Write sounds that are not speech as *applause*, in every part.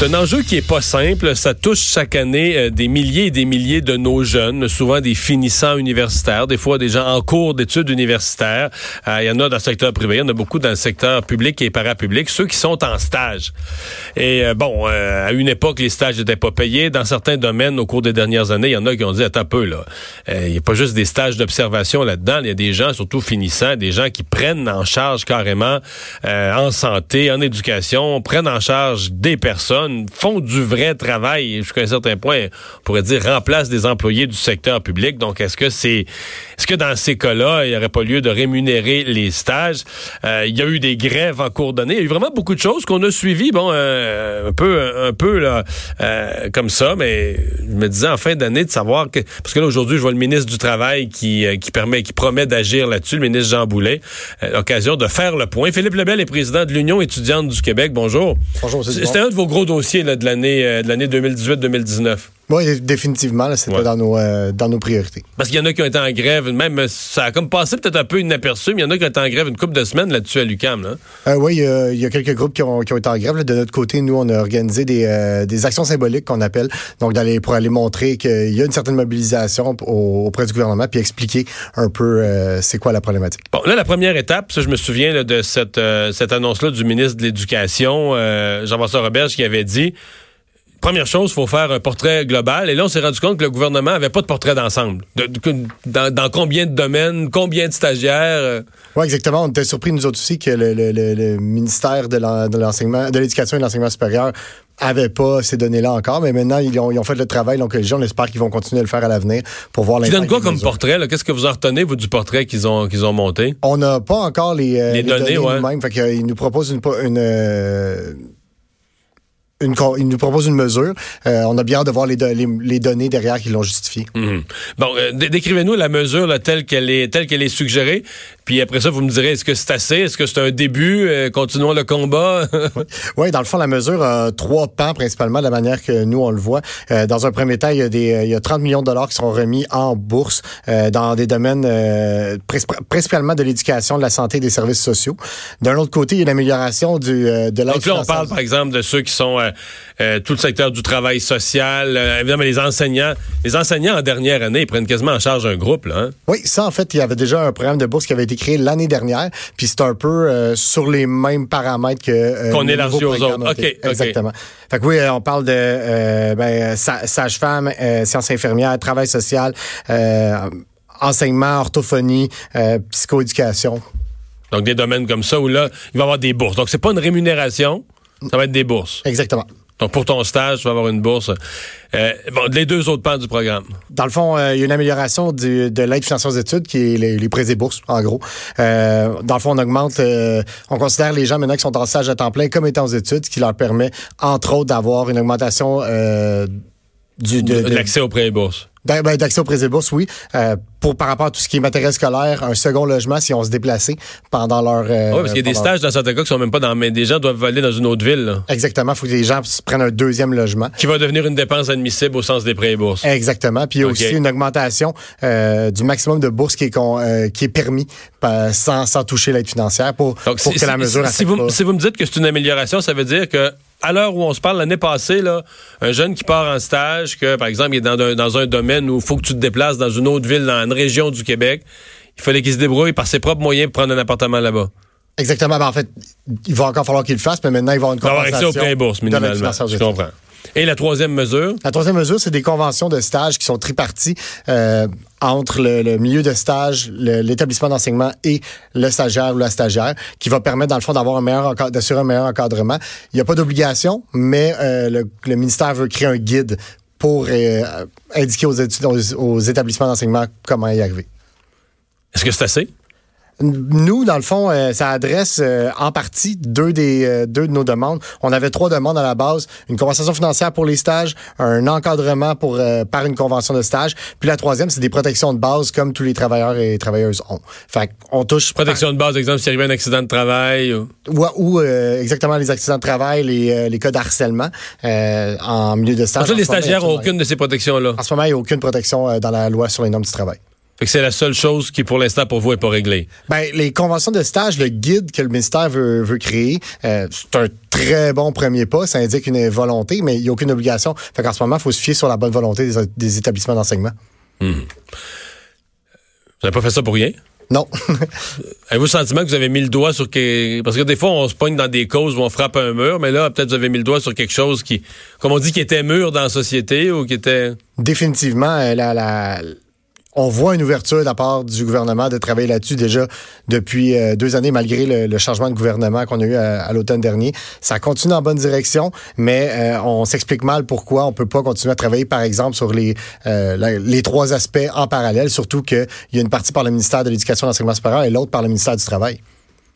C'est un enjeu qui est pas simple. Ça touche chaque année euh, des milliers et des milliers de nos jeunes, souvent des finissants universitaires, des fois des gens en cours d'études universitaires. Euh, Il y en a dans le secteur privé, il y en a beaucoup dans le secteur public et parapublic, ceux qui sont en stage. Et euh, bon, à une époque, les stages n'étaient pas payés. Dans certains domaines, au cours des dernières années, il y en a qui ont dit, attends peu, là. Il n'y a pas juste des stages d'observation là-dedans. Il y a des gens, surtout finissants, des gens qui prennent en charge carrément en santé, en éducation, prennent en charge des personnes font du vrai travail jusqu'à un certain point, on pourrait dire, remplacent des employés du secteur public. Donc, est-ce que c'est, est-ce que dans ces cas-là, il n'y aurait pas lieu de rémunérer les stages? Euh, il y a eu des grèves en cours d'année. Il y a eu vraiment beaucoup de choses qu'on a suivies, bon, euh, un peu, un peu, là, euh, comme ça, mais je me disais en fin d'année de savoir que, parce que là, aujourd'hui, je vois le ministre du Travail qui, qui permet, qui promet d'agir là-dessus, le ministre Jean Boulet, l'occasion de faire le point. Philippe Lebel est président de l'Union étudiante du Québec. Bonjour. Bonjour, c'est C'était un de vos gros dossiers là, de l'année euh, de l'année 2018-2019. Oui, définitivement, là, c'était Ouais. dans, nos, euh, dans nos priorités. Parce qu'il y en a qui ont été en grève, même ça a comme passé peut-être un peu inaperçu, mais il y en a qui ont été en grève une couple de semaines là-dessus à l'UCAM. Là. Euh, oui, il y, a- il y a quelques groupes qui ont, qui ont été en grève. là. De notre côté, nous, on a organisé des, euh, des actions symboliques qu'on appelle, donc d'aller pour aller montrer qu'il y a une certaine mobilisation au- auprès du gouvernement, puis expliquer un peu euh, c'est quoi la problématique. Bon, là, la première étape, ça, je me souviens là, de cette, euh, cette annonce-là du ministre de l'Éducation, euh, Jean-François Roberge, qui avait dit Première chose, il faut faire un portrait global. Et là, on s'est rendu compte que le gouvernement avait pas de portrait d'ensemble. De- de- dans, dans combien de domaines, combien de stagiaires. euh, Oui, exactement. On était surpris, nous autres aussi, que le, le- le- le ministère de l'en- de l'enseignement, de l'éducation et de l'enseignement supérieur avait pas ces données-là encore, mais maintenant, ils ont, ils ont fait le travail. Donc, les gens, on espère qu'ils vont continuer à le faire à l'avenir pour voir Tu l'impact donnes quoi comme portrait? Qu'est-ce que vous en retenez, vous, du portrait qu'ils ont, qu'ils ont monté? On n'a pas encore les, euh, Les données, ouais. nous-mêmes. Fait que, euh, ils nous proposent une, une, euh, une, ils nous proposent une mesure. Euh, on a bien hâte de voir les, do- les, les données derrière qui l'ont justifié. Mhm. Bon, euh, dé- décrivez-nous la mesure telle qu'elle est suggérée. Puis après ça, vous me direz est-ce que c'est assez, est-ce que c'est un début, Euh, continuons le combat. *laughs* Oui, dans le fond, la mesure a trois pans principalement de la manière que nous, on le voit. Euh, dans un premier temps, il y, a des, euh, il y a 30 millions de dollars qui seront remis en bourse euh, dans des domaines euh, principalement de l'éducation, de la santé et des services sociaux. D'un autre côté, il y a une amélioration du, euh, de l'aide Donc là, on parle par exemple de ceux qui sont euh, euh, tout le secteur du travail social, euh, évidemment les enseignants. Les enseignants en dernière année, ils prennent quasiment en charge un groupe là. hein? Oui, ça, en fait, il y avait déjà un programme de bourse qui avait été créé l'année dernière, puis c'est un peu euh, sur les mêmes paramètres que euh, Qu'on élargit aux autres. a été- OK, OK. Exactement. Fait que oui, euh, on parle de euh, ben, sa- sage-femme, euh, sciences infirmières, travail social, euh, enseignement, orthophonie, euh, psychoéducation. Donc des domaines comme ça où là, il va y avoir des bourses. Donc c'est pas une rémunération, ça va être des bourses. Exactement. Donc pour ton stage, tu vas avoir une bourse. Euh, bon, les deux autres pans du programme. Dans le fond, euh, il y a une amélioration du- de l'aide financière aux études, qui est les, les prêts et bourses, en gros. Euh, dans le fond, on augmente, euh, on considère les gens maintenant qui sont en stage à temps plein comme étant aux études, ce qui leur permet, entre autres, d'avoir une augmentation euh, du, de, De de- L'accès aux prêts et bourses. D'a- ben, d'accès aux prêts et bourses, oui. Euh, pour par rapport à tout ce qui est matériel scolaire, un second logement si on se déplaçait pendant leur. euh, oui, parce qu'il y a des stages dans certains cas qui sont même pas dans. Mais des gens doivent aller dans une autre ville, là, Exactement. Il faut que les gens prennent un deuxième logement. qui va devenir une dépense admissible au sens des prêts et bourses. Exactement. Puis il y a OK. aussi une augmentation euh, du maximum de bourses qui est, euh, qui est permis sans, sans toucher l'aide financière pour, Donc, pour si, que la si- mesure si, affecte vous, pas. si vous me dites que c'est une amélioration, ça veut dire que à l'heure où on se parle l'année passée, là, un jeune qui part en stage, que par exemple il est dans un, dans un domaine où il faut que tu te déplaces dans une autre ville, dans une région du Québec, il fallait qu'il se débrouille par ses propres moyens pour prendre un appartement là-bas. Exactement. Ben, en fait, il va encore falloir qu'il le fasse, mais maintenant, il va avoir une Il va avoir accès aux bourses minimalement. Je comprends. Et la troisième mesure, La troisième mesure, c'est des conventions de stage qui sont triparties euh, entre le, le milieu de stage, l'établissement d'enseignement et le stagiaire ou la stagiaire, qui va permettre, dans le fond, d'avoir un meilleur d'assurer un meilleur encadrement. Il n'y a pas d'obligation, mais euh, le, le ministère veut créer un guide pour euh, indiquer aux, études, aux, aux établissements d'enseignement comment y arriver. est-ce que c'est assez? Nous, dans le fond, euh, ça adresse euh, en partie deux des euh, deux de nos demandes. On avait trois demandes à la base une compensation financière pour les stages, un encadrement pour par une convention de stage, puis la troisième, c'est des protections de base comme tous les travailleurs et travailleuses ont. Fait on touche protection de base, exemple, s'il arrive un accident de travail ou, ou, exactement les accidents de travail, les, les cas d'harcèlement en milieu de stage. En les stagiaires n'ont aucune de ces protections-là. En ce moment, il n'y a aucune protection dans la loi sur les normes du travail c'est la seule chose qui, pour l'instant, pour vous, n'est pas réglée. Ben, les conventions de stage, le guide que le ministère veut, veut créer, euh, c'est un très bon premier pas. Ça indique une volonté, mais il n'y a aucune obligation. Fait qu'en ce moment, il faut se fier sur la bonne volonté des, établissements d'enseignement. Hmm. Vous n'avez pas fait ça pour rien? Non. *laughs* Avez-vous le sentiment que vous avez mis le doigt sur quelque... Parce que des fois, on se pogne dans des causes où on frappe un mur, mais là, peut-être vous avez mis le doigt sur quelque chose qui, comme on dit, qui était mûr dans la société ou qui était... Définitivement, euh, la, la, on voit une ouverture de la part du gouvernement de travailler là-dessus déjà depuis euh, deux années, malgré le, changement de gouvernement qu'on a eu à, l'automne dernier. Ça continue en bonne direction, mais euh, on s'explique mal pourquoi on peut pas continuer à travailler, par exemple, sur les, euh, les trois aspects en parallèle, surtout qu'il y a une partie par le ministère de l'Éducation et de l'Enseignement supérieur et l'autre par le ministère du Travail.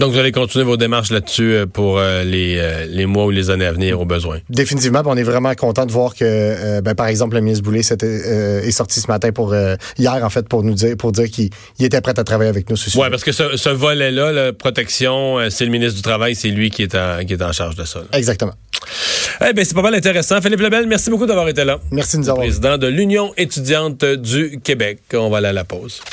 Donc, vous allez continuer vos démarches là-dessus euh, pour euh, les, euh, les, mois ou les années à venir au besoin. Définitivement. On est vraiment content de voir que, ben, par exemple, le ministre Boulay est sorti ce matin pour hier, en fait, pour nous dire, pour dire qu'il était prêt à travailler avec nous. Oui, parce que ce, ce volet-là, la protection, c'est le ministre du Travail, c'est lui qui est, en, qui est en charge de ça. Exactement. Eh bien, c'est pas mal intéressant. Philippe Lebel, merci beaucoup d'avoir été là. Merci de nous avoir. Président de l'Union étudiante du Québec. On va aller à la pause.